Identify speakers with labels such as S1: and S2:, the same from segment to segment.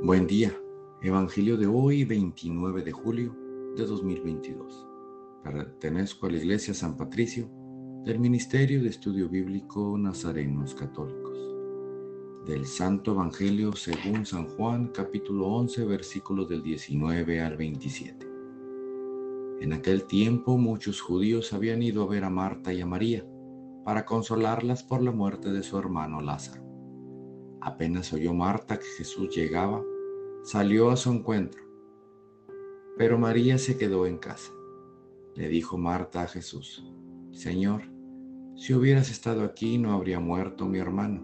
S1: Buen día. Evangelio de hoy, 29 de julio de 2022. Pertenezco a la Iglesia San Patricio del Ministerio de Estudio Bíblico Nazarenos Católicos. Del Santo Evangelio según San Juan, capítulo 11, versículos del 19 al 27. En aquel tiempo muchos judíos habían ido a ver a Marta y a María para consolarlas por la muerte de su hermano Lázaro. Apenas oyó Marta que Jesús llegaba, salió a su encuentro. Pero María se quedó en casa. Le dijo Marta a Jesús, Señor, si hubieras estado aquí no habría muerto mi hermano,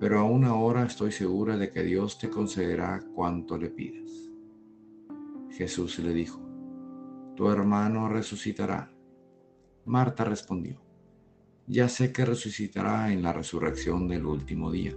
S1: pero aún ahora estoy segura de que Dios te concederá cuanto le pidas. Jesús le dijo, Tu hermano resucitará. Marta respondió, Ya sé que resucitará en la resurrección del último día.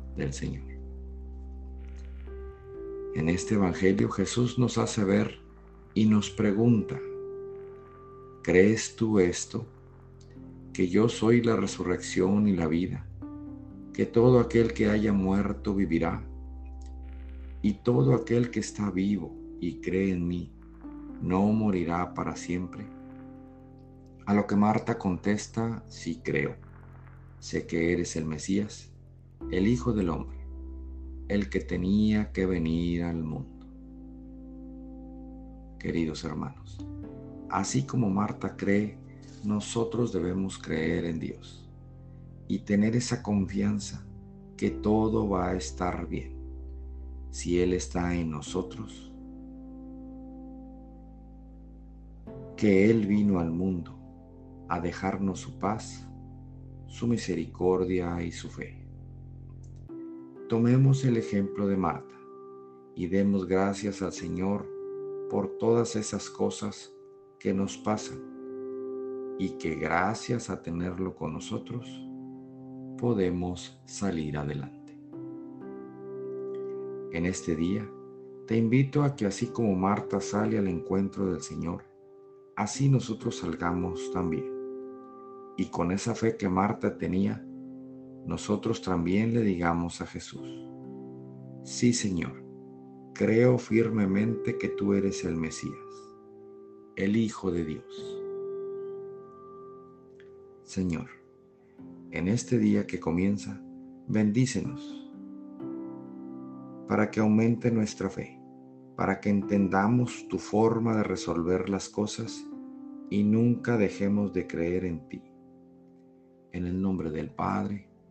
S1: del Señor. En este Evangelio Jesús nos hace ver y nos pregunta, ¿crees tú esto? Que yo soy la resurrección y la vida, que todo aquel que haya muerto vivirá, y todo aquel que está vivo y cree en mí, no morirá para siempre. A lo que Marta contesta, sí creo, sé que eres el Mesías el Hijo del Hombre, el que tenía que venir al mundo. Queridos hermanos, así como Marta cree, nosotros debemos creer en Dios y tener esa confianza que todo va a estar bien. Si Él está en nosotros, que Él vino al mundo a dejarnos su paz, su misericordia y su fe. Tomemos el ejemplo de Marta y demos gracias al Señor por todas esas cosas que nos pasan y que gracias a tenerlo con nosotros podemos salir adelante. En este día te invito a que así como Marta sale al encuentro del Señor, así nosotros salgamos también. Y con esa fe que Marta tenía, nosotros también le digamos a Jesús, sí Señor, creo firmemente que tú eres el Mesías, el Hijo de Dios. Señor, en este día que comienza, bendícenos para que aumente nuestra fe, para que entendamos tu forma de resolver las cosas y nunca dejemos de creer en ti. En el nombre del Padre,